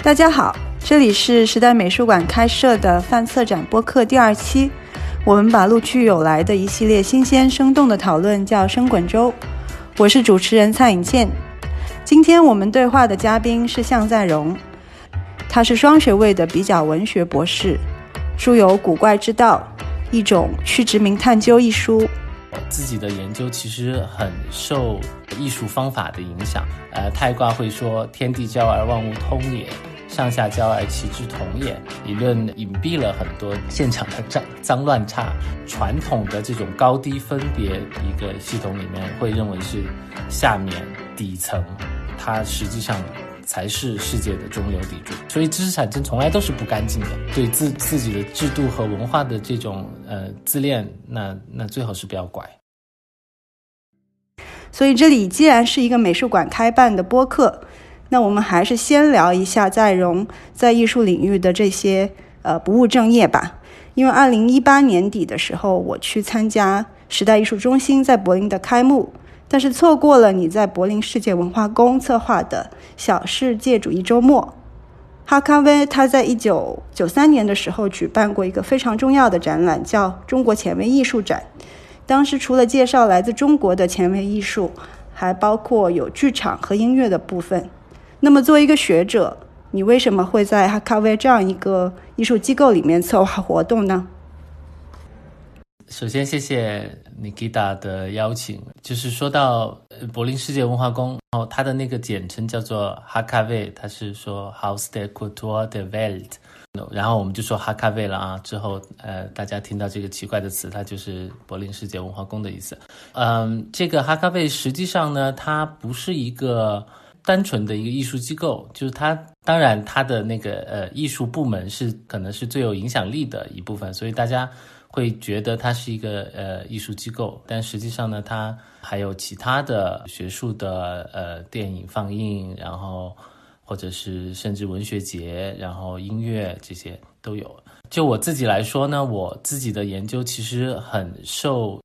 大家好，这里是时代美术馆开设的泛策展播客第二期。我们把陆续有来的一系列新鲜生动的讨论叫“生滚粥”。我是主持人蔡颖倩。今天我们对话的嘉宾是向在荣，他是双学位的比较文学博士，著有《古怪之道》一种去殖民探究一书。自己的研究其实很受艺术方法的影响。呃，太卦会说“天地交而万物通也，上下交而其志同也”。理论隐蔽了很多现场的脏脏乱差。传统的这种高低分别一个系统里面，会认为是下面底层，它实际上才是世界的中流砥柱。所以知识产权从来都是不干净的。对自自己的制度和文化的这种呃自恋，那那最好是不要拐。所以这里既然是一个美术馆开办的播客，那我们还是先聊一下在融在艺术领域的这些呃不务正业吧。因为二零一八年底的时候，我去参加时代艺术中心在柏林的开幕，但是错过了你在柏林世界文化宫策划的小世界主义周末。哈卡威他在一九九三年的时候举办过一个非常重要的展览，叫中国前卫艺术展。当时除了介绍来自中国的前卫艺术，还包括有剧场和音乐的部分。那么，作为一个学者，你为什么会在哈卡威这样一个艺术机构里面策划活动呢？首先，谢谢 Nikita 的邀请。就是说到柏林世界文化宫，然后它的那个简称叫做哈卡威，它是说 Haus der Kultur der Welt。然后我们就说哈卡威了啊，之后呃，大家听到这个奇怪的词，它就是柏林世界文化宫的意思。嗯，这个哈卡威实际上呢，它不是一个单纯的一个艺术机构，就是它当然它的那个呃艺术部门是可能是最有影响力的一部分，所以大家会觉得它是一个呃艺术机构，但实际上呢，它还有其他的学术的呃电影放映，然后。或者是甚至文学节，然后音乐这些都有。就我自己来说呢，我自己的研究其实很受，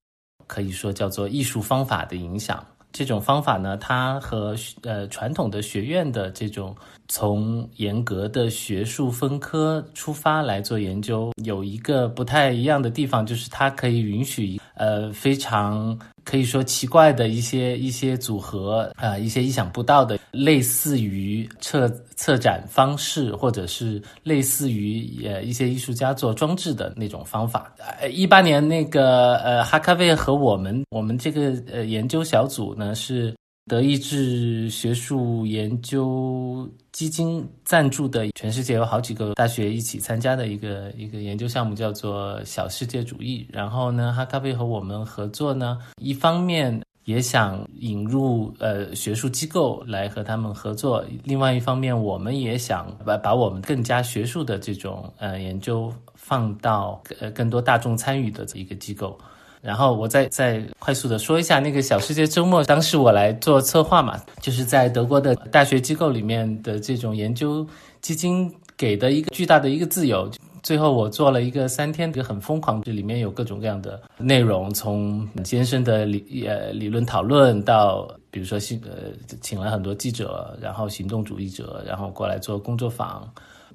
可以说叫做艺术方法的影响。这种方法呢，它和呃传统的学院的这种从严格的学术分科出发来做研究，有一个不太一样的地方，就是它可以允许呃非常。可以说奇怪的一些一些组合啊，一些意想不到的，类似于策策展方式，或者是类似于呃一些艺术家做装置的那种方法。呃，一八年那个呃哈卡威和我们我们这个呃研究小组呢是。德意志学术研究基金赞助的，全世界有好几个大学一起参加的一个一个研究项目，叫做“小世界主义”。然后呢，哈咖啡和我们合作呢，一方面也想引入呃学术机构来和他们合作，另外一方面，我们也想把把我们更加学术的这种呃研究放到呃更多大众参与的一个机构。然后我再再快速的说一下那个小世界周末，当时我来做策划嘛，就是在德国的大学机构里面的这种研究基金给的一个巨大的一个自由。最后我做了一个三天，一个很疯狂，这里面有各种各样的内容，从艰深的理呃理论讨论到，比如说行呃请了很多记者，然后行动主义者，然后过来做工作坊。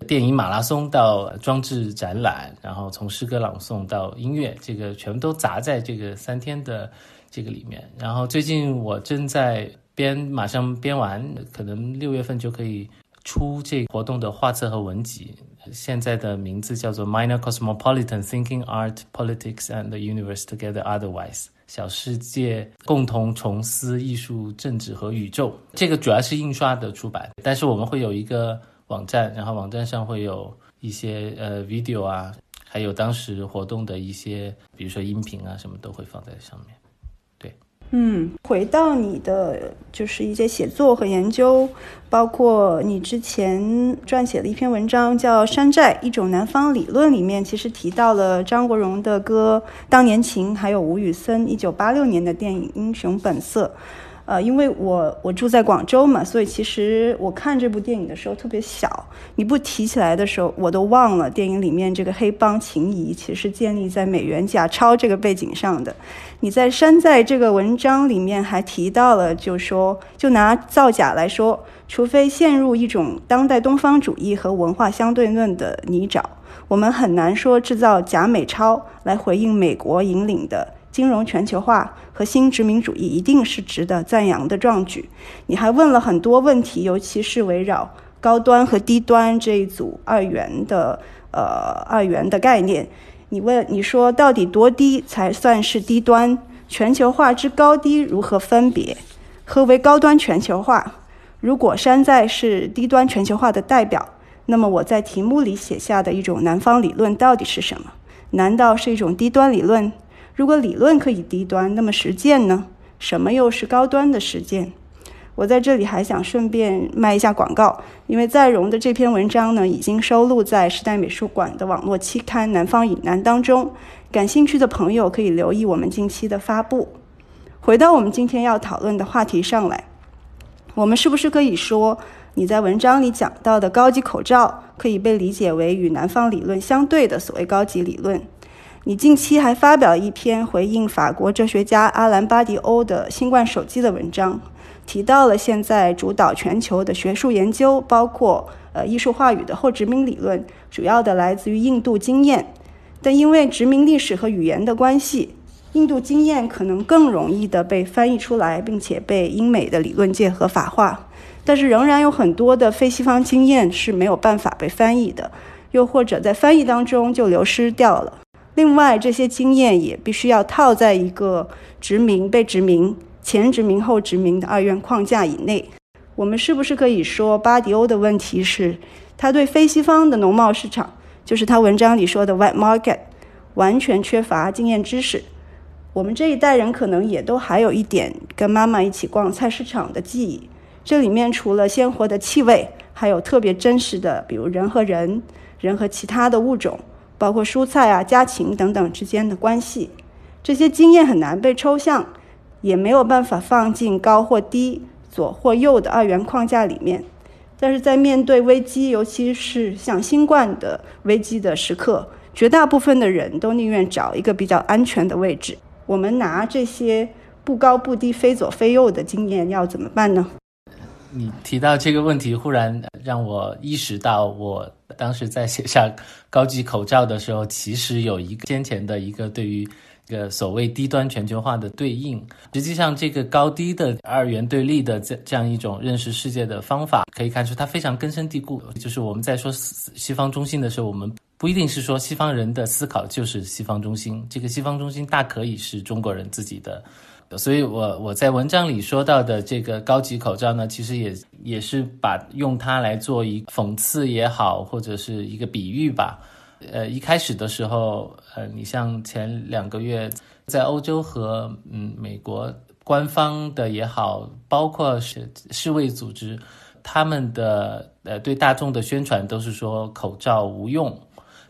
电影马拉松到装置展览，然后从诗歌朗诵到音乐，这个全部都砸在这个三天的这个里面。然后最近我正在编，马上编完，可能六月份就可以出这活动的画册和文集。现在的名字叫做 Minor Cosmopolitan Thinking Art Politics and the Universe Together Otherwise，小世界共同重思艺术、政治和宇宙。这个主要是印刷的出版，但是我们会有一个。网站，然后网站上会有一些呃 video 啊，还有当时活动的一些，比如说音频啊，什么都会放在上面。对，嗯，回到你的就是一些写作和研究，包括你之前撰写的一篇文章叫《山寨：一种南方理论》里面，其实提到了张国荣的歌《当年情》，还有吴宇森一九八六年的电影《英雄本色》。呃，因为我我住在广州嘛，所以其实我看这部电影的时候特别小。你不提起来的时候，我都忘了电影里面这个黑帮情谊其实是建立在美元假钞这个背景上的。你在山寨这个文章里面还提到了，就说就拿造假来说，除非陷入一种当代东方主义和文化相对论的泥沼，我们很难说制造假美钞来回应美国引领的。金融全球化和新殖民主义一定是值得赞扬的壮举。你还问了很多问题，尤其是围绕高端和低端这一组二元的呃二元的概念。你问你说到底多低才算是低端？全球化之高低如何分别？何为高端全球化？如果山寨是低端全球化的代表，那么我在题目里写下的一种南方理论到底是什么？难道是一种低端理论？如果理论可以低端，那么实践呢？什么又是高端的实践？我在这里还想顺便卖一下广告，因为在荣的这篇文章呢，已经收录在时代美术馆的网络期刊《南方以南》当中。感兴趣的朋友可以留意我们近期的发布。回到我们今天要讨论的话题上来，我们是不是可以说，你在文章里讲到的高级口罩，可以被理解为与南方理论相对的所谓高级理论？你近期还发表一篇回应法国哲学家阿兰·巴迪欧的新冠手机的文章，提到了现在主导全球的学术研究，包括呃艺术话语的后殖民理论，主要的来自于印度经验。但因为殖民历史和语言的关系，印度经验可能更容易的被翻译出来，并且被英美的理论界合法化。但是仍然有很多的非西方经验是没有办法被翻译的，又或者在翻译当中就流失掉了。另外，这些经验也必须要套在一个殖民、被殖民、前殖民、后殖民的二元框架以内。我们是不是可以说，巴迪欧的问题是，他对非西方的农贸市场，就是他文章里说的 “white market”，完全缺乏经验知识？我们这一代人可能也都还有一点跟妈妈一起逛菜市场的记忆。这里面除了鲜活的气味，还有特别真实的，比如人和人、人和其他的物种。包括蔬菜啊、家禽等等之间的关系，这些经验很难被抽象，也没有办法放进高或低、左或右的二元框架里面。但是在面对危机，尤其是像新冠的危机的时刻，绝大部分的人都宁愿找一个比较安全的位置。我们拿这些不高不低、非左非右的经验要怎么办呢？你提到这个问题，忽然让我意识到，我当时在写下高级口罩的时候，其实有一个先前的一个对于这个所谓低端全球化的对应。实际上，这个高低的二元对立的这这样一种认识世界的方法，可以看出它非常根深蒂固。就是我们在说西方中心的时候，我们不一定是说西方人的思考就是西方中心，这个西方中心大可以是中国人自己的。所以，我我在文章里说到的这个高级口罩呢，其实也也是把用它来做一讽刺也好，或者是一个比喻吧。呃，一开始的时候，呃，你像前两个月在欧洲和嗯美国官方的也好，包括是世卫组织，他们的呃对大众的宣传都是说口罩无用，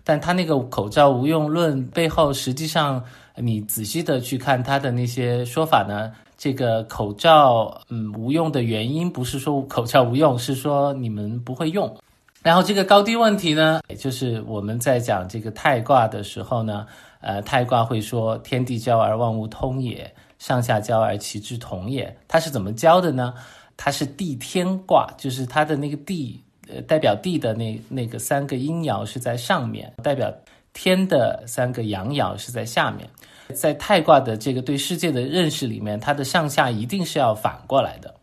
但他那个口罩无用论背后实际上。你仔细的去看他的那些说法呢？这个口罩，嗯，无用的原因不是说口罩无用，是说你们不会用。然后这个高低问题呢，也就是我们在讲这个太卦的时候呢，呃，太卦会说天地交而万物通也，上下交而其之同也。它是怎么交的呢？它是地天卦，就是它的那个地，呃，代表地的那那个三个阴爻是在上面，代表。天的三个阳爻是在下面，在太卦的这个对世界的认识里面，它的上下一定是要反过来的，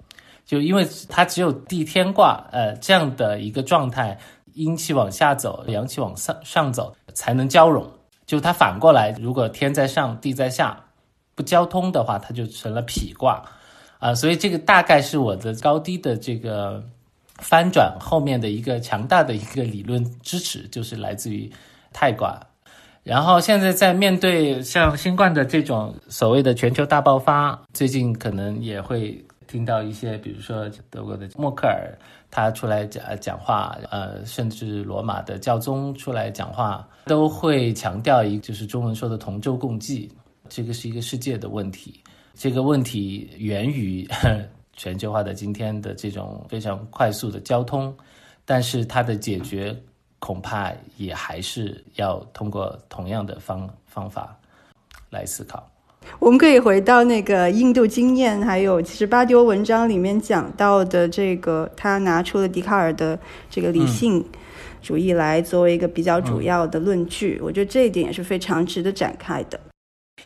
就因为它只有地天卦，呃，这样的一个状态，阴气往下走，阳气往上上走，才能交融。就它反过来，如果天在上，地在下，不交通的话，它就成了痞卦，啊，所以这个大概是我的高低的这个翻转后面的一个强大的一个理论支持，就是来自于。太卦，然后现在在面对像新冠的这种所谓的全球大爆发，最近可能也会听到一些，比如说德国的默克尔他出来讲讲话，呃，甚至罗马的教宗出来讲话，都会强调一就是中文说的同舟共济，这个是一个世界的问题。这个问题源于 全球化的今天的这种非常快速的交通，但是它的解决恐怕也还是要通过同样的方方法来思考。我们可以回到那个印度经验，还有其实巴迪欧文章里面讲到的这个，他拿出了笛卡尔的这个理性主义来作为一个比较主要的论据。我觉得这一点也是非常值得展开的。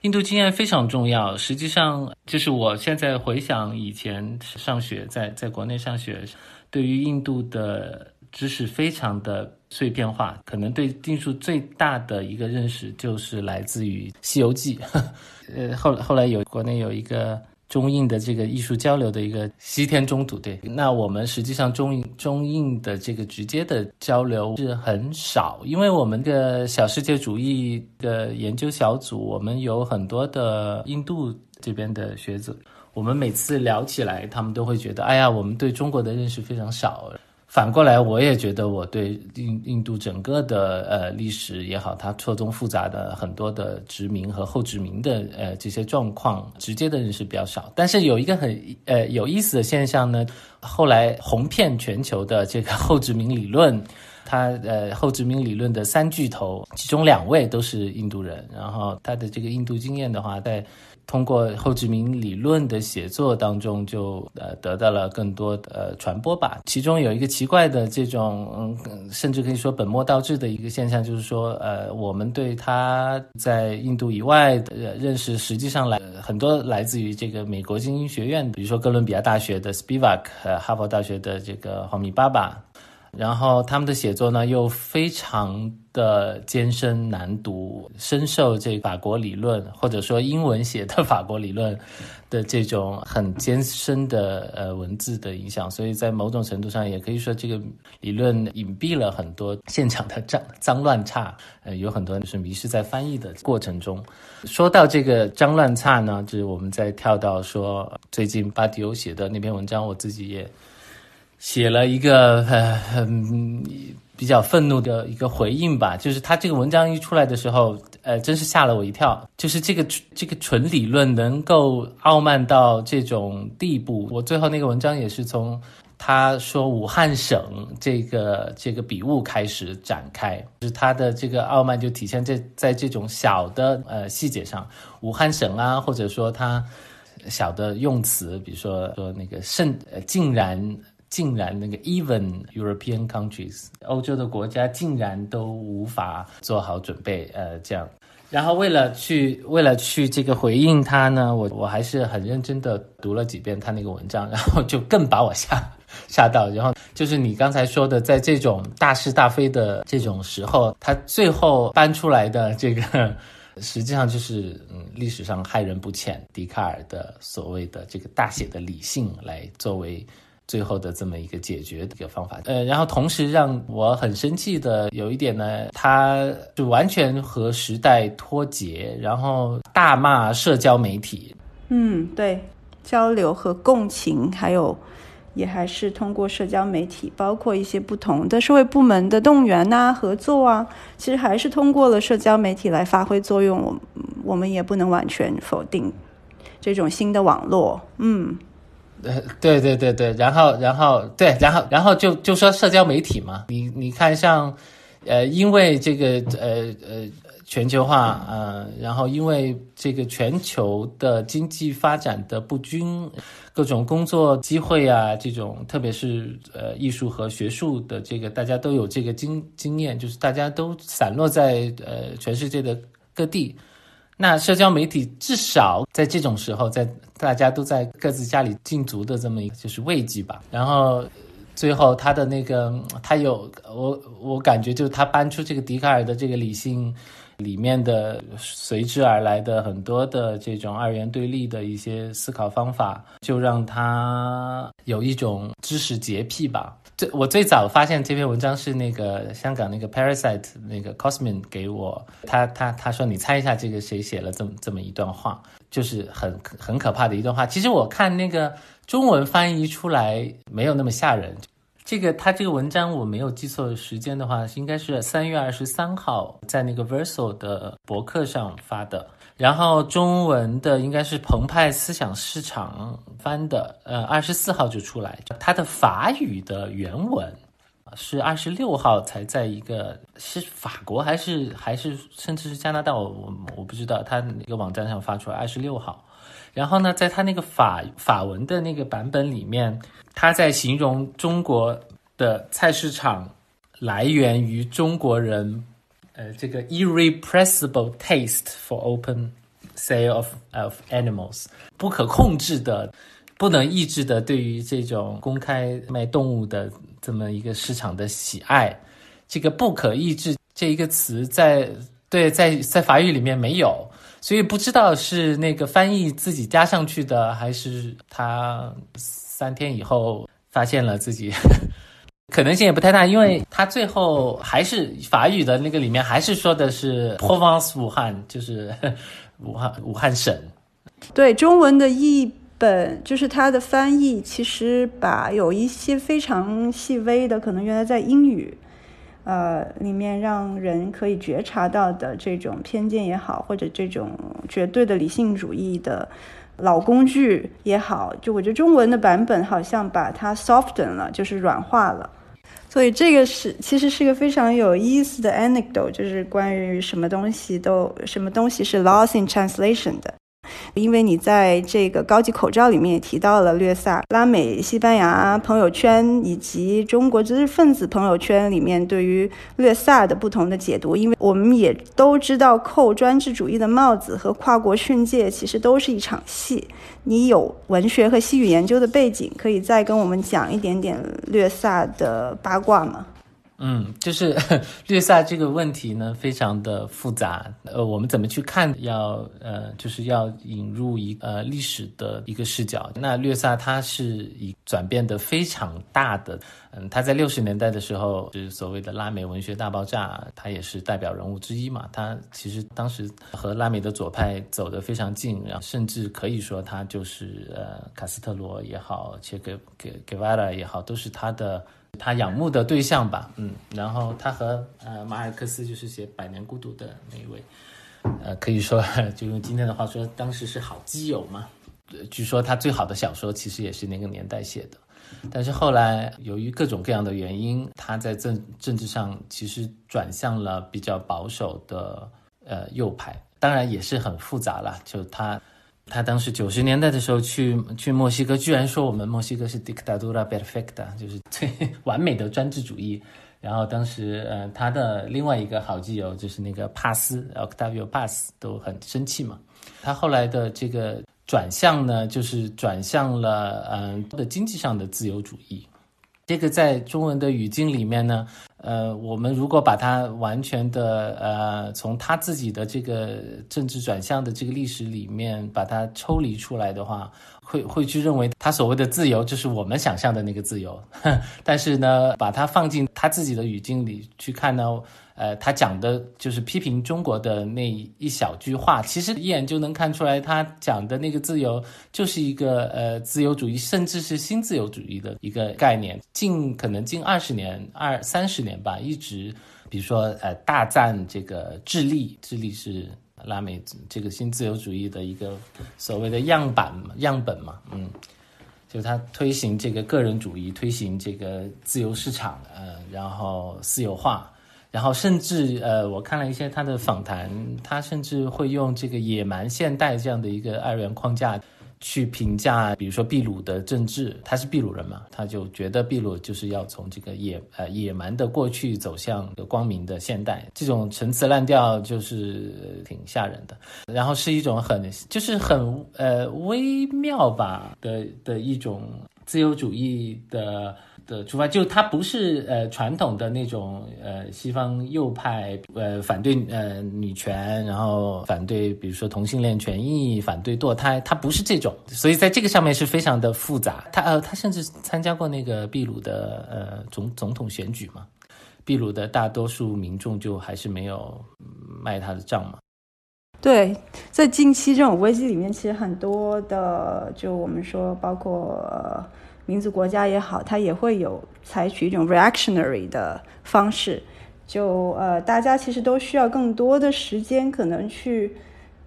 印度经验非常重要，实际上就是我现在回想以前上学，在在国内上学，对于印度的知识非常的碎片化，可能对定数最大的一个认识就是来自于《西游记》。呃，后后来有国内有一个中印的这个艺术交流的一个西天中土，对，那我们实际上中印中印的这个直接的交流是很少，因为我们的小世界主义的研究小组，我们有很多的印度这边的学者，我们每次聊起来，他们都会觉得，哎呀，我们对中国的认识非常少。反过来，我也觉得我对印印度整个的呃历史也好，它错综复杂的很多的殖民和后殖民的呃这些状况，直接的认识比较少。但是有一个很呃有意思的现象呢，后来红遍全球的这个后殖民理论，它呃后殖民理论的三巨头，其中两位都是印度人，然后他的这个印度经验的话，在。通过后殖民理论的写作当中，就呃得到了更多的呃传播吧。其中有一个奇怪的这种，嗯，甚至可以说本末倒置的一个现象，就是说，呃，我们对他在印度以外的认识，实际上来很多来自于这个美国精英学院，比如说哥伦比亚大学的 Spivak，呃，哈佛大学的这个黄米巴巴。然后他们的写作呢，又非常的艰深难读，深受这法国理论或者说英文写的法国理论的这种很艰深的呃文字的影响，所以在某种程度上也可以说，这个理论隐蔽了很多现场的脏脏乱差，呃，有很多就是迷失在翻译的过程中。说到这个脏乱差呢，就是我们在跳到说最近巴迪欧写的那篇文章，我自己也。写了一个呃很比较愤怒的一个回应吧，就是他这个文章一出来的时候，呃，真是吓了我一跳。就是这个这个纯理论能够傲慢到这种地步，我最后那个文章也是从他说武汉省这个这个笔误开始展开，就是他的这个傲慢就体现在在这种小的呃细节上，武汉省啊，或者说他小的用词，比如说说那个甚呃竟然。竟然那个 even European countries 欧洲的国家竟然都无法做好准备，呃，这样，然后为了去为了去这个回应他呢，我我还是很认真的读了几遍他那个文章，然后就更把我吓吓到。然后就是你刚才说的，在这种大是大非的这种时候，他最后搬出来的这个，实际上就是嗯历史上害人不浅，笛卡尔的所谓的这个大写的理性来作为。最后的这么一个解决的一个方法，呃，然后同时让我很生气的有一点呢，他就完全和时代脱节，然后大骂社交媒体。嗯，对，交流和共情，还有也还是通过社交媒体，包括一些不同的社会部门的动员呐、合作啊，其实还是通过了社交媒体来发挥作用。我我们也不能完全否定这种新的网络。嗯。呃，对对对对，然后然后对，然后然后就就说社交媒体嘛，你你看像，呃，因为这个呃呃全球化呃，然后因为这个全球的经济发展的不均，各种工作机会啊，这种特别是呃艺术和学术的这个，大家都有这个经经验，就是大家都散落在呃全世界的各地。那社交媒体至少在这种时候，在大家都在各自家里禁足的这么一个就是慰藉吧。然后最后他的那个他有我我感觉就是他搬出这个笛卡尔的这个理性里面的随之而来的很多的这种二元对立的一些思考方法，就让他有一种知识洁癖吧。最我最早发现这篇文章是那个香港那个 Parasite 那个 Cosmin 给我，他他他说你猜一下这个谁写了这么这么一段话，就是很很可怕的一段话。其实我看那个中文翻译出来没有那么吓人，这个他这个文章我没有记错时间的话，应该是三月二十三号在那个 Verso 的博客上发的。然后中文的应该是澎湃思想市场翻的，呃，二十四号就出来。它的法语的原文是二十六号才在一个是法国还是还是甚至是加拿大，我我我不知道，他那个网站上发出来二十六号。然后呢，在他那个法法文的那个版本里面，他在形容中国的菜市场来源于中国人。呃，这个 irrepressible taste for open sale of of animals，不可控制的、不能抑制的对于这种公开卖动物的这么一个市场的喜爱，这个不可抑制这一个词在对在在法语里面没有，所以不知道是那个翻译自己加上去的，还是他三天以后发现了自己。可能性也不太大，因为他最后还是法语的那个里面还是说的是 Provence 武汉，就是武汉武汉省。对中文的译本，就是它的翻译，其实把有一些非常细微的，可能原来在英语，呃里面让人可以觉察到的这种偏见也好，或者这种绝对的理性主义的老工具也好，就我觉得中文的版本好像把它 soften 了，就是软化了。所以这个是其实是个非常有意思的 anecdote，就是关于什么东西都什么东西是 lost in translation 的。因为你在这个高级口罩里面也提到了略萨、拉美、西班牙朋友圈以及中国知识分子朋友圈里面对于略萨的不同的解读。因为我们也都知道，扣专制主义的帽子和跨国训诫其实都是一场戏。你有文学和西语研究的背景，可以再跟我们讲一点点略萨的八卦吗？嗯，就是 略萨这个问题呢，非常的复杂。呃，我们怎么去看？要呃，就是要引入一呃历史的一个视角。那略萨它是一转变的非常大的。嗯，他在六十年代的时候，就是所谓的拉美文学大爆炸，他也是代表人物之一嘛。他其实当时和拉美的左派走得非常近，然后甚至可以说他就是呃卡斯特罗也好，切格给给瓦拉也好，都是他的。他仰慕的对象吧，嗯，然后他和呃马尔克斯就是写《百年孤独》的那一位，呃，可以说 就用今天的话说，当时是好基友嘛。据说他最好的小说其实也是那个年代写的，但是后来由于各种各样的原因，他在政政治上其实转向了比较保守的呃右派，当然也是很复杂了，就他。他当时九十年代的时候去去墨西哥，居然说我们墨西哥是 dictadura perfecta，就是最 完美的专制主义。然后当时，呃，他的另外一个好基友就是那个帕斯，Octavio Paz，都很生气嘛。他后来的这个转向呢，就是转向了嗯的经济上的自由主义。这个在中文的语境里面呢。呃，我们如果把它完全的呃，从他自己的这个政治转向的这个历史里面把它抽离出来的话，会会去认为他所谓的自由就是我们想象的那个自由。但是呢，把它放进他自己的语境里去看呢。呃，他讲的就是批评中国的那一小句话，其实一眼就能看出来，他讲的那个自由就是一个呃自由主义，甚至是新自由主义的一个概念。近可能近二十年、二三十年吧，一直比如说呃大赞这个智利，智利是拉美这个新自由主义的一个所谓的样板样本嘛，嗯，就他推行这个个人主义，推行这个自由市场，呃，然后私有化。然后甚至呃，我看了一些他的访谈，他甚至会用这个野蛮现代这样的一个二元框架去评价，比如说秘鲁的政治，他是秘鲁人嘛，他就觉得秘鲁就是要从这个野呃野蛮的过去走向光明的现代，这种陈词滥调就是挺吓人的。然后是一种很就是很呃微妙吧的的一种自由主义的。的出发就它不是呃传统的那种呃西方右派呃反对呃女权，然后反对比如说同性恋权益，反对堕胎，它不是这种，所以在这个上面是非常的复杂。他呃他甚至参加过那个秘鲁的呃总总统选举嘛，秘鲁的大多数民众就还是没有卖他的账嘛。对，在近期这种危机里面，其实很多的就我们说包括。民族国家也好，它也会有采取一种 reactionary 的方式。就呃，大家其实都需要更多的时间，可能去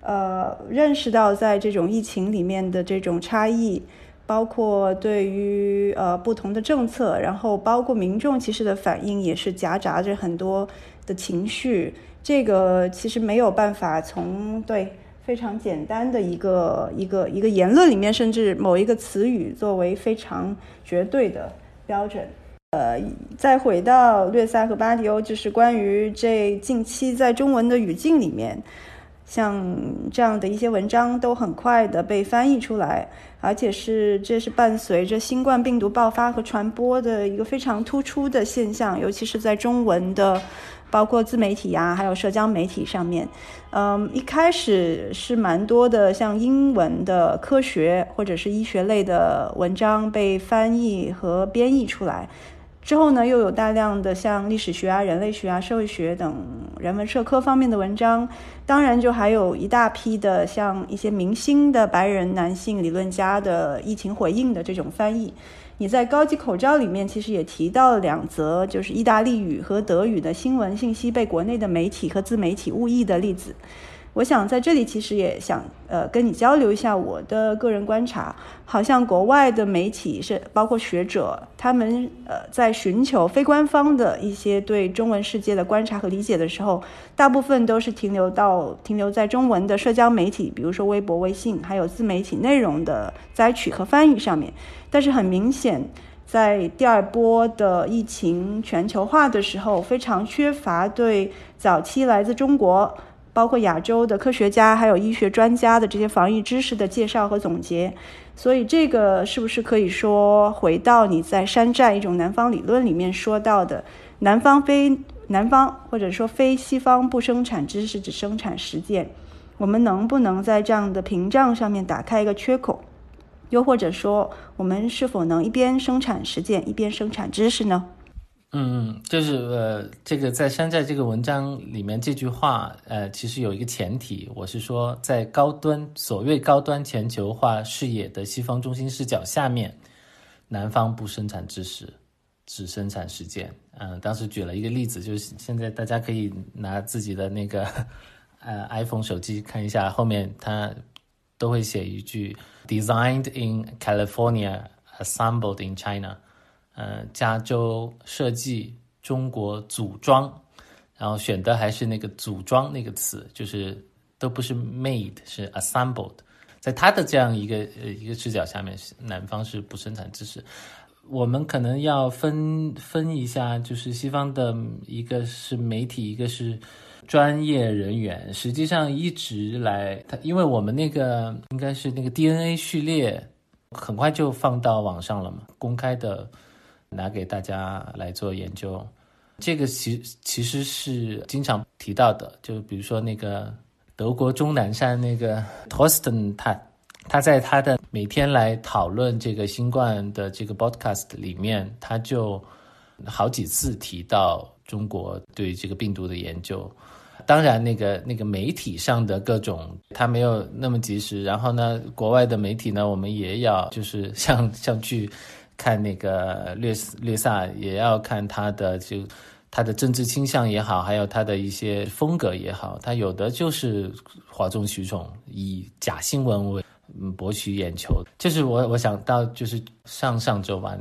呃认识到在这种疫情里面的这种差异，包括对于呃不同的政策，然后包括民众其实的反应也是夹杂着很多的情绪。这个其实没有办法从对非常简单的一个一个一个言论里面，甚至某一个词语作为非常绝对的标准。呃，再回到略萨和巴迪欧，就是关于这近期在中文的语境里面，像这样的一些文章都很快的被翻译出来，而且是这是伴随着新冠病毒爆发和传播的一个非常突出的现象，尤其是在中文的。包括自媒体呀，还有社交媒体上面，嗯，一开始是蛮多的，像英文的科学或者是医学类的文章被翻译和编译出来，之后呢，又有大量的像历史学啊、人类学啊、社会学等人文社科方面的文章，当然就还有一大批的像一些明星的白人男性理论家的疫情回应的这种翻译。你在高级口罩里面其实也提到了两则，就是意大利语和德语的新闻信息被国内的媒体和自媒体误译的例子。我想在这里其实也想呃跟你交流一下我的个人观察，好像国外的媒体是包括学者，他们呃在寻求非官方的一些对中文世界的观察和理解的时候，大部分都是停留到停留在中文的社交媒体，比如说微博、微信，还有自媒体内容的摘取和翻译上面。但是很明显，在第二波的疫情全球化的时候，非常缺乏对早期来自中国。包括亚洲的科学家，还有医学专家的这些防疫知识的介绍和总结，所以这个是不是可以说回到你在山寨一种南方理论里面说到的南方非南方，或者说非西方不生产知识，只生产实践？我们能不能在这样的屏障上面打开一个缺口？又或者说，我们是否能一边生产实践，一边生产知识呢？嗯，就是呃，这个在山寨这个文章里面这句话，呃，其实有一个前提，我是说，在高端所谓高端全球化视野的西方中心视角下面，南方不生产知识，只生产实践。嗯，当时举了一个例子，就是现在大家可以拿自己的那个呃 iPhone 手机看一下，后面它都会写一句 “Designed in California, assembled in China”。呃，加州设计，中国组装，然后选的还是那个组装那个词，就是都不是 made，是 assembled。在他的这样一个呃一个视角下面，南方是不生产知识。我们可能要分分一下，就是西方的一个是媒体，一个是专业人员。实际上一直来，他因为我们那个应该是那个 DNA 序列，很快就放到网上了嘛，公开的。拿给大家来做研究，这个其其实是经常提到的。就比如说那个德国钟南山那个 Tosten，他他在他的每天来讨论这个新冠的这个 podcast 里面，他就好几次提到中国对这个病毒的研究。当然，那个那个媒体上的各种，他没有那么及时。然后呢，国外的媒体呢，我们也要就是像 像去。看那个略略萨，也要看他的就他的政治倾向也好，还有他的一些风格也好，他有的就是哗众取宠，以假新闻为博取眼球。就是我我想到就是上上周吧，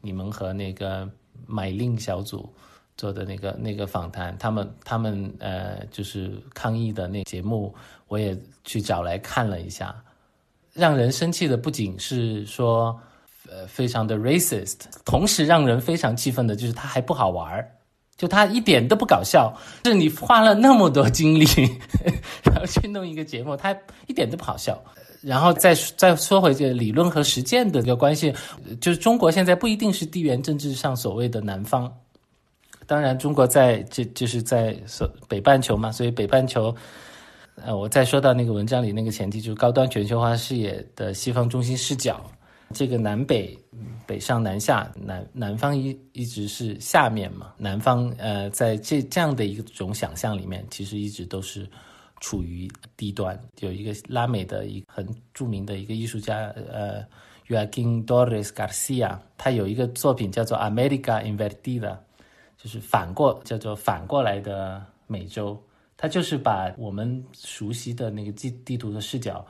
你们和那个买令小组做的那个那个访谈，他们他们呃就是抗议的那节目，我也去找来看了一下，让人生气的不仅是说。呃，非常的 racist，同时让人非常气愤的就是他还不好玩儿，就他一点都不搞笑。是你花了那么多精力，然后去弄一个节目，他一点都不好笑。然后再再说回这个理论和实践的这个关系，就是中国现在不一定是地缘政治上所谓的南方，当然中国在这就是在所北半球嘛，所以北半球，呃，我再说到那个文章里那个前提，就是高端全球化视野的西方中心视角。这个南北北上南下，南南方一一直是下面嘛？南方呃，在这这样的一种想象里面，其实一直都是处于低端。有一个拉美的一个很著名的一个艺术家，呃，Joaquin Torres Garcia，他有一个作品叫做《America Invertida》，就是反过叫做反过来的美洲。他就是把我们熟悉的那个地地图的视角，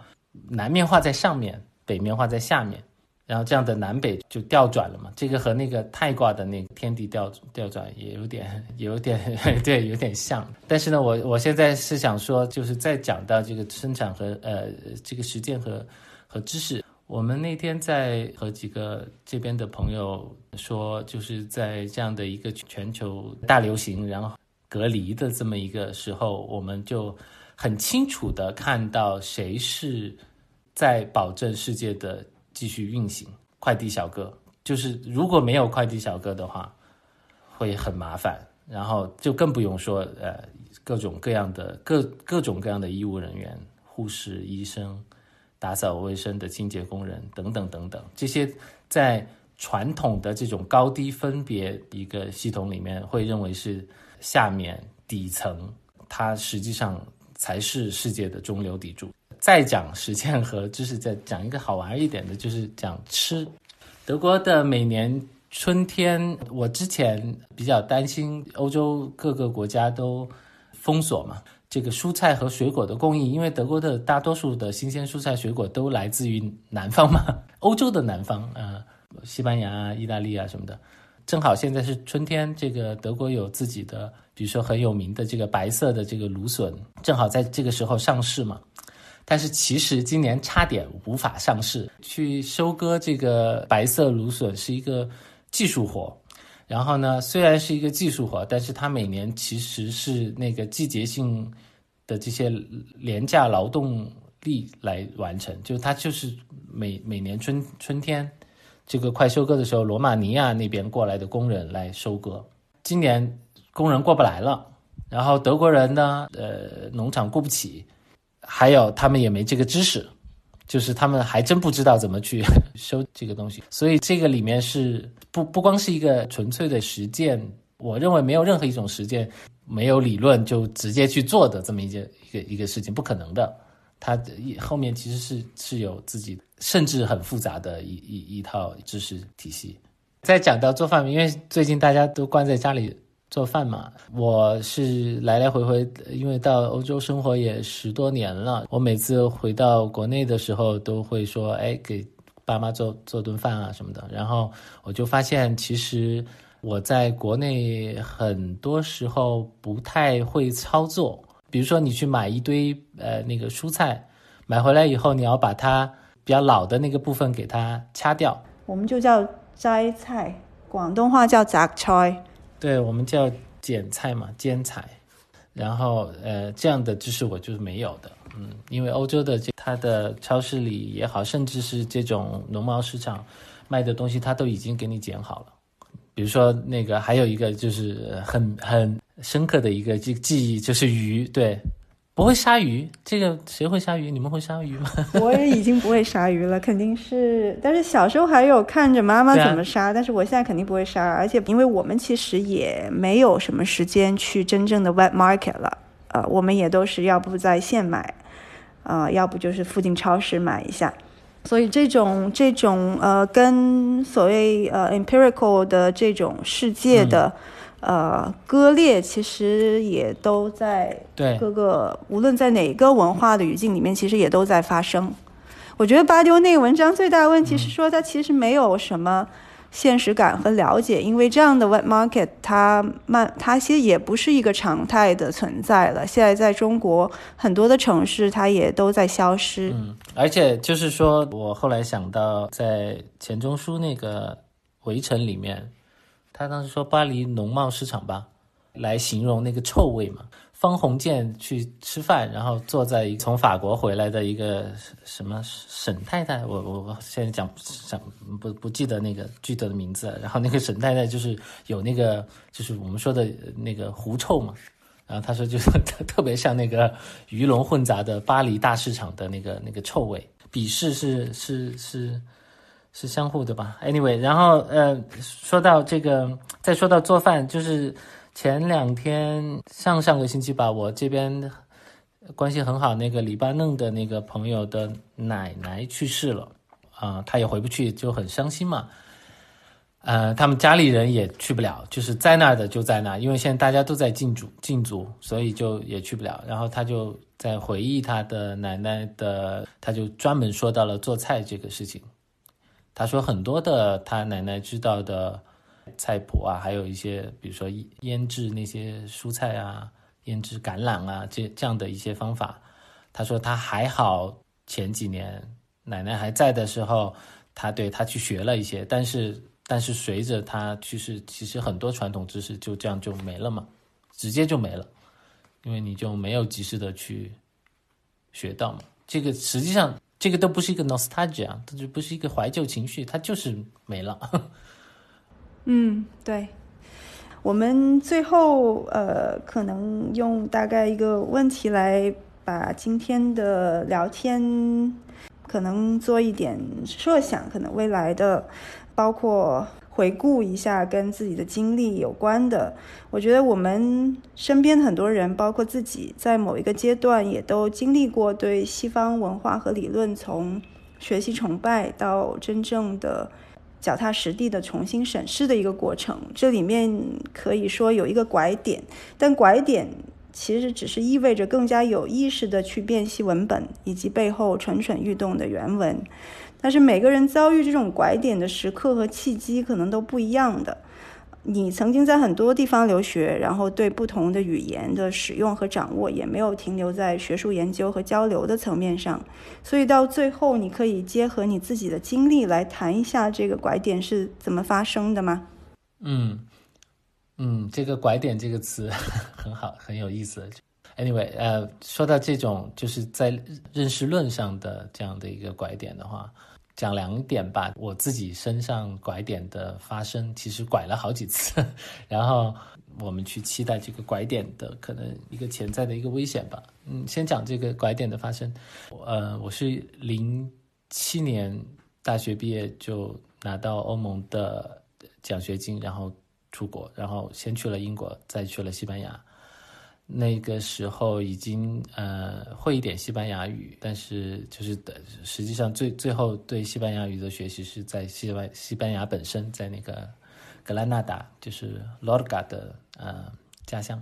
南面画在上面，北面画在下面。然后这样的南北就调转了嘛，这个和那个太卦的那个天地调调转也有点 有点 对有点像。但是呢，我我现在是想说，就是在讲到这个生产和呃这个实践和和知识。我们那天在和几个这边的朋友说，就是在这样的一个全球大流行，然后隔离的这么一个时候，我们就很清楚的看到谁是在保证世界的。继续运行，快递小哥就是如果没有快递小哥的话，会很麻烦。然后就更不用说呃各种各样的各各种各样的医务人员、护士、医生、打扫卫生的清洁工人等等等等，这些在传统的这种高低分别一个系统里面，会认为是下面底层，它实际上才是世界的中流砥柱。再讲实践和知识，再讲一个好玩一点的，就是讲吃。德国的每年春天，我之前比较担心欧洲各个国家都封锁嘛，这个蔬菜和水果的供应，因为德国的大多数的新鲜蔬菜水果都来自于南方嘛，欧洲的南方啊，西班牙、意大利啊什么的。正好现在是春天，这个德国有自己的，比如说很有名的这个白色的这个芦笋，正好在这个时候上市嘛。但是其实今年差点无法上市。去收割这个白色芦笋是一个技术活，然后呢，虽然是一个技术活，但是它每年其实是那个季节性的这些廉价劳动力来完成，就它就是每每年春春天这个快收割的时候，罗马尼亚那边过来的工人来收割。今年工人过不来了，然后德国人呢，呃，农场雇不起。还有，他们也没这个知识，就是他们还真不知道怎么去 收这个东西。所以这个里面是不不光是一个纯粹的实践，我认为没有任何一种实践没有理论就直接去做的这么一件一个一个事情，不可能的。它后面其实是是有自己甚至很复杂的一一一套知识体系。再讲到做饭，因为最近大家都关在家里。做饭嘛，我是来来回回，因为到欧洲生活也十多年了。我每次回到国内的时候，都会说：“哎，给爸妈做做顿饭啊什么的。”然后我就发现，其实我在国内很多时候不太会操作。比如说，你去买一堆呃那个蔬菜，买回来以后，你要把它比较老的那个部分给它掐掉。我们就叫摘菜，广东话叫杂菜。对我们叫剪菜嘛，尖菜，然后呃，这样的知识我就是没有的，嗯，因为欧洲的这它的超市里也好，甚至是这种农贸市场卖的东西，它都已经给你剪好了。比如说那个还有一个就是很很深刻的一个记记忆，就是鱼，对。不会杀鱼，这个谁会杀鱼？你们会杀鱼吗？我也已经不会杀鱼了，肯定是。但是小时候还有看着妈妈怎么杀，但是我现在肯定不会杀。而且因为我们其实也没有什么时间去真正的 wet market 了，呃，我们也都是要不在线买，呃，要不就是附近超市买一下。所以这种这种呃，跟所谓呃 empirical 的这种世界的。呃，割裂其实也都在各个，无论在哪个文化的语境里面，其实也都在发生。我觉得巴丢那个文章最大的问题是说，它其实没有什么现实感和了解，因为这样的 wet market 它慢，它其实也不是一个常态的存在了。现在在中国很多的城市，它也都在消失。嗯，而且就是说我后来想到，在钱钟书那个围城里面。他当时说巴黎农贸市场吧，来形容那个臭味嘛。方鸿渐去吃饭，然后坐在从法国回来的一个什么沈太太，我我我现在讲想不不记得那个具体的名字。然后那个沈太太就是有那个就是我们说的那个狐臭嘛。然后他说就是特别像那个鱼龙混杂的巴黎大市场的那个那个臭味。鄙视是是是。是相互的吧？Anyway，然后呃，说到这个，再说到做饭，就是前两天上上个星期吧，我这边关系很好那个黎巴嫩的那个朋友的奶奶去世了，啊、他也回不去，就很伤心嘛。呃，他们家里人也去不了，就是在那儿的就在那，因为现在大家都在禁足禁足，所以就也去不了。然后他就在回忆他的奶奶的，他就专门说到了做菜这个事情。他说很多的他奶奶知道的菜谱啊，还有一些比如说腌制那些蔬菜啊，腌制橄榄啊，这这样的一些方法。他说他还好，前几年奶奶还在的时候，他对他去学了一些，但是。但是随着他去世，其实很多传统知识就这样就没了嘛，直接就没了，因为你就没有及时的去学到嘛。这个实际上这个都不是一个 nostalgia，它就不是一个怀旧情绪，它就是没了。嗯，对。我们最后呃，可能用大概一个问题来把今天的聊天可能做一点设想，可能未来的。包括回顾一下跟自己的经历有关的，我觉得我们身边很多人，包括自己，在某一个阶段也都经历过对西方文化和理论从学习崇拜到真正的脚踏实地的重新审视的一个过程。这里面可以说有一个拐点，但拐点其实只是意味着更加有意识的去辨析文本以及背后蠢蠢欲动的原文。但是每个人遭遇这种拐点的时刻和契机可能都不一样的。你曾经在很多地方留学，然后对不同的语言的使用和掌握也没有停留在学术研究和交流的层面上，所以到最后你可以结合你自己的经历来谈一下这个拐点是怎么发生的吗？嗯嗯，这个拐点这个词 很好，很有意思。Anyway，呃，说到这种就是在认识论上的这样的一个拐点的话。讲两点吧，我自己身上拐点的发生，其实拐了好几次，然后我们去期待这个拐点的可能一个潜在的一个危险吧。嗯，先讲这个拐点的发生，呃，我是零七年大学毕业就拿到欧盟的奖学金，然后出国，然后先去了英国，再去了西班牙。那个时候已经呃会一点西班牙语，但是就是的，实际上最最后对西班牙语的学习是在西班西班牙本身，在那个格拉纳达，就是罗德嘎的呃家乡。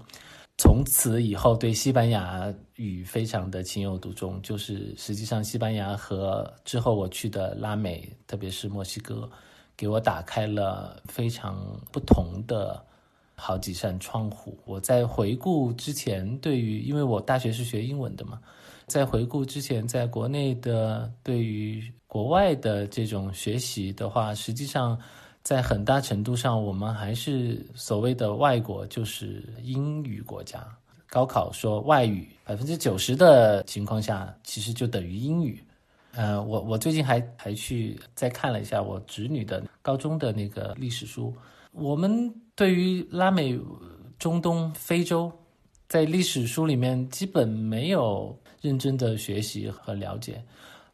从此以后对西班牙语非常的情有独钟，就是实际上西班牙和之后我去的拉美，特别是墨西哥，给我打开了非常不同的。好几扇窗户。我在回顾之前，对于因为我大学是学英文的嘛，在回顾之前，在国内的对于国外的这种学习的话，实际上在很大程度上，我们还是所谓的外国就是英语国家。高考说外语，百分之九十的情况下，其实就等于英语。呃，我我最近还还去再看了一下我侄女的高中的那个历史书，我们。对于拉美、中东、非洲，在历史书里面基本没有认真的学习和了解。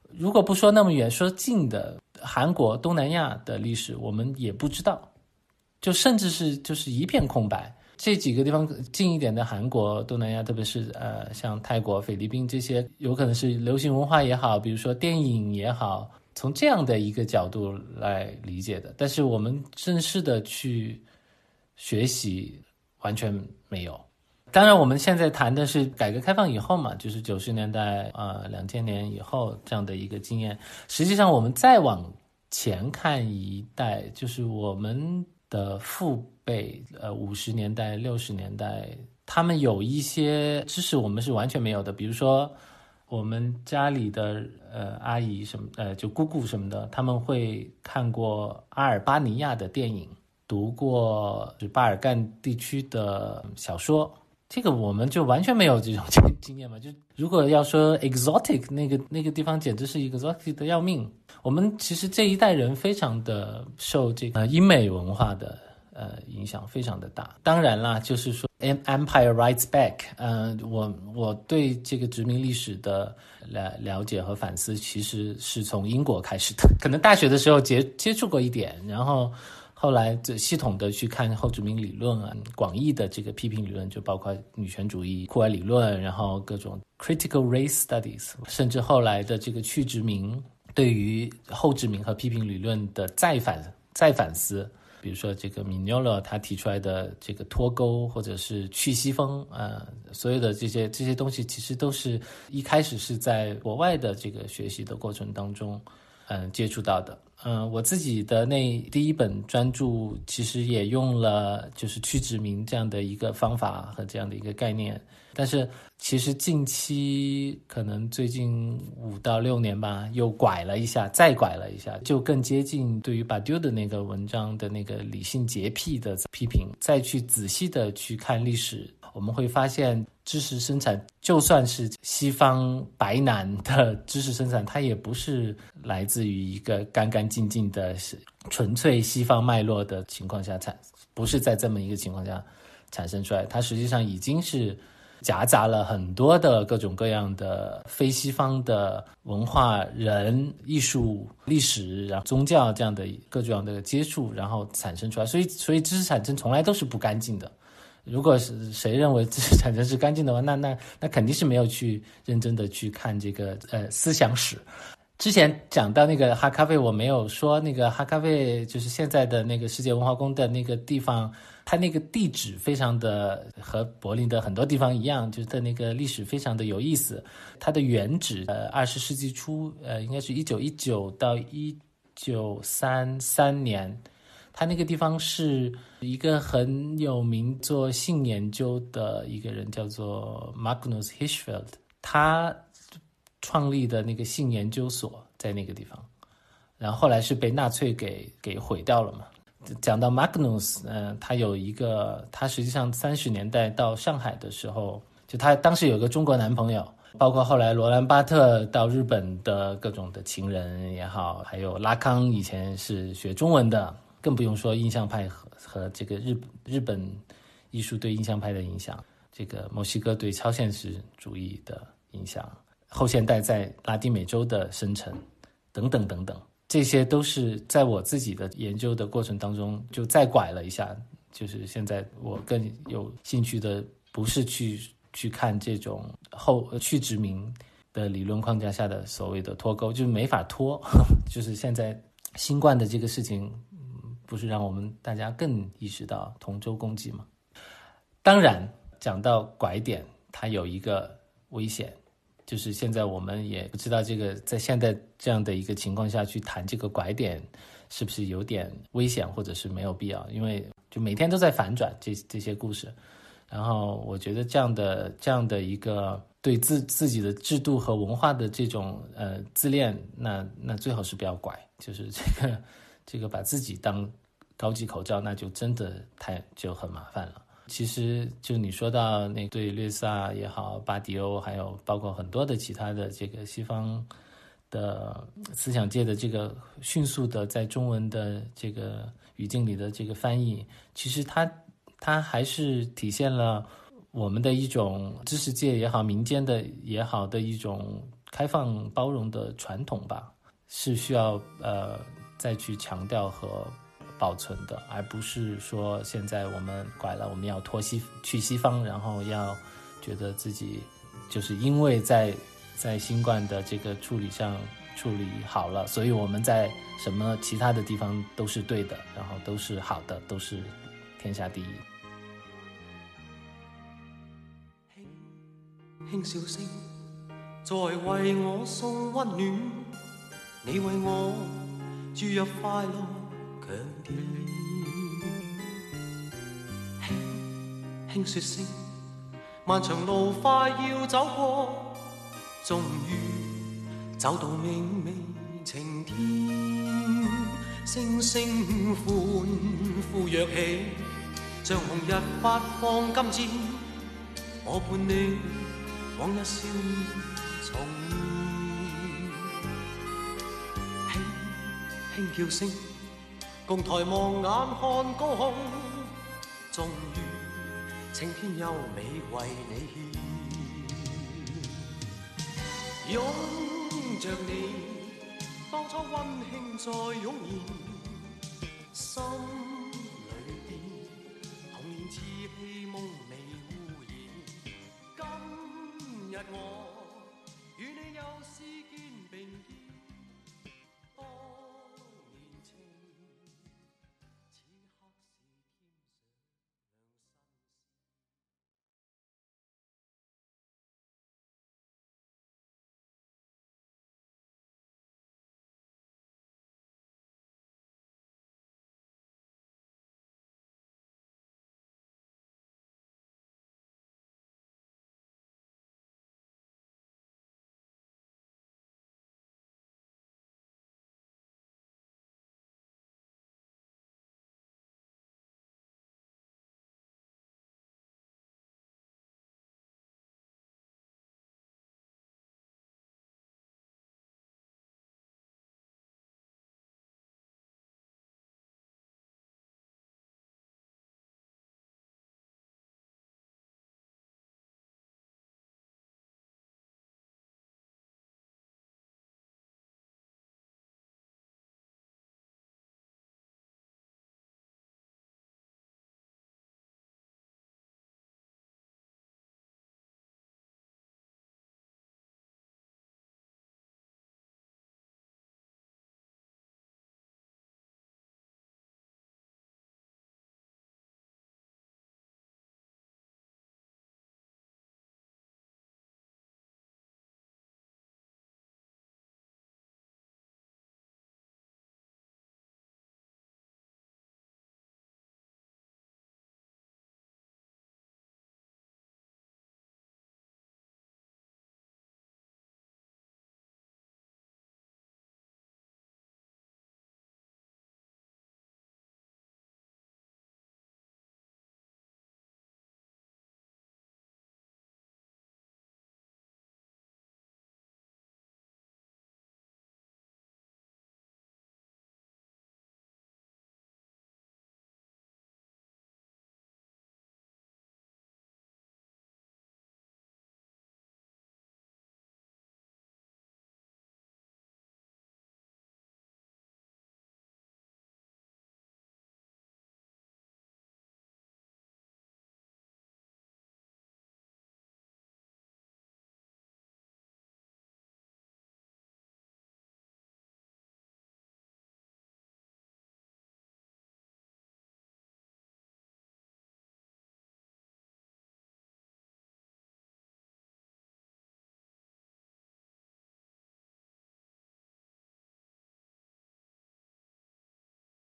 如果不说那么远，说近的韩国、东南亚的历史，我们也不知道，就甚至是就是一片空白。这几个地方近一点的韩国、东南亚，特别是呃像泰国、菲律宾这些，有可能是流行文化也好，比如说电影也好，从这样的一个角度来理解的。但是我们正式的去。学习完全没有。当然，我们现在谈的是改革开放以后嘛，就是九十年代啊，两千年以后这样的一个经验。实际上，我们再往前看一代，就是我们的父辈，呃，五十年代、六十年代，他们有一些知识我们是完全没有的。比如说，我们家里的呃阿姨什么，呃，就姑姑什么的，他们会看过阿尔巴尼亚的电影。读过就巴尔干地区的小说，这个我们就完全没有这种经经验嘛。就如果要说 exotic，那个那个地方简直是 exotic 的要命。我们其实这一代人非常的受这个英美文化的呃影响，非常的大。当然啦，就是说 Empire r i t e s back，呃，我我对这个殖民历史的了了解和反思，其实是从英国开始的。可能大学的时候接接触过一点，然后。后来，这系统的去看后殖民理论啊，广义的这个批评理论，就包括女权主义、库尔理论，然后各种 critical race studies，甚至后来的这个去殖民对于后殖民和批评理论的再反再反思。比如说这个 Mignola 他提出来的这个脱钩或者是去西风，呃，所有的这些这些东西，其实都是一开始是在国外的这个学习的过程当中，嗯，接触到的。嗯，我自己的那第一本专著其实也用了就是去殖民这样的一个方法和这样的一个概念，但是其实近期可能最近五到六年吧，又拐了一下，再拐了一下，就更接近对于巴丢的那个文章的那个理性洁癖的批评，再去仔细的去看历史。我们会发现，知识生产就算是西方白男的知识生产，它也不是来自于一个干干净净的、是纯粹西方脉络的情况下产，不是在这么一个情况下产生出来。它实际上已经是夹杂了很多的各种各样的非西方的文化、人、艺术、历史，然后宗教这样的各种各样的接触，然后产生出来。所以，所以知识产生从来都是不干净的。如果是谁认为知识产生是干净的话，那那那肯定是没有去认真的去看这个呃思想史。之前讲到那个哈咖啡，我没有说那个哈咖啡就是现在的那个世界文化宫的那个地方，它那个地址非常的和柏林的很多地方一样，就是在那个历史非常的有意思。它的原址呃二十世纪初呃应该是一九一九到一九三三年。它那个地方是一个很有名做性研究的一个人，叫做 Magnus Hirschfeld，他创立的那个性研究所在那个地方，然后后来是被纳粹给给毁掉了嘛。讲到 Magnus，嗯，他有一个，他实际上三十年代到上海的时候，就他当时有个中国男朋友，包括后来罗兰巴特到日本的各种的情人也好，还有拉康以前是学中文的。更不用说印象派和和这个日日本艺术对印象派的影响，这个墨西哥对超现实主义的影响，后现代在拉丁美洲的生成，等等等等，这些都是在我自己的研究的过程当中就再拐了一下。就是现在我更有兴趣的，不是去去看这种后去殖民的理论框架下的所谓的脱钩，就是没法脱。就是现在新冠的这个事情。不是让我们大家更意识到同舟共济吗？当然，讲到拐点，它有一个危险，就是现在我们也不知道这个在现在这样的一个情况下去谈这个拐点，是不是有点危险，或者是没有必要？因为就每天都在反转这这些故事，然后我觉得这样的这样的一个对自自己的制度和文化的这种呃自恋，那那最好是不要拐，就是这个。这个把自己当高级口罩，那就真的太就很麻烦了。其实就你说到那对略萨也好，巴迪欧，还有包括很多的其他的这个西方的思想界的这个迅速的在中文的这个语境里的这个翻译，其实它它还是体现了我们的一种知识界也好，民间的也好的一种开放包容的传统吧，是需要呃。再去强调和保存的，而不是说现在我们拐了，我们要脱西去西方，然后要觉得自己就是因为在在新冠的这个处理上处理好了，所以我们在什么其他的地方都是对的，然后都是好的，都是天下第一。轻笑声在为我送温暖，你为我。注入快乐强电，轻轻说声，漫长路快要走过，终于走到明媚晴天。星星欢呼跃起，像红日发放金箭，我伴你往日笑面重现。轻叫声，共抬望眼看高空终于晴天优美为你献拥着你当初温馨再涌现心里边童年稚气梦未污染今日我与你又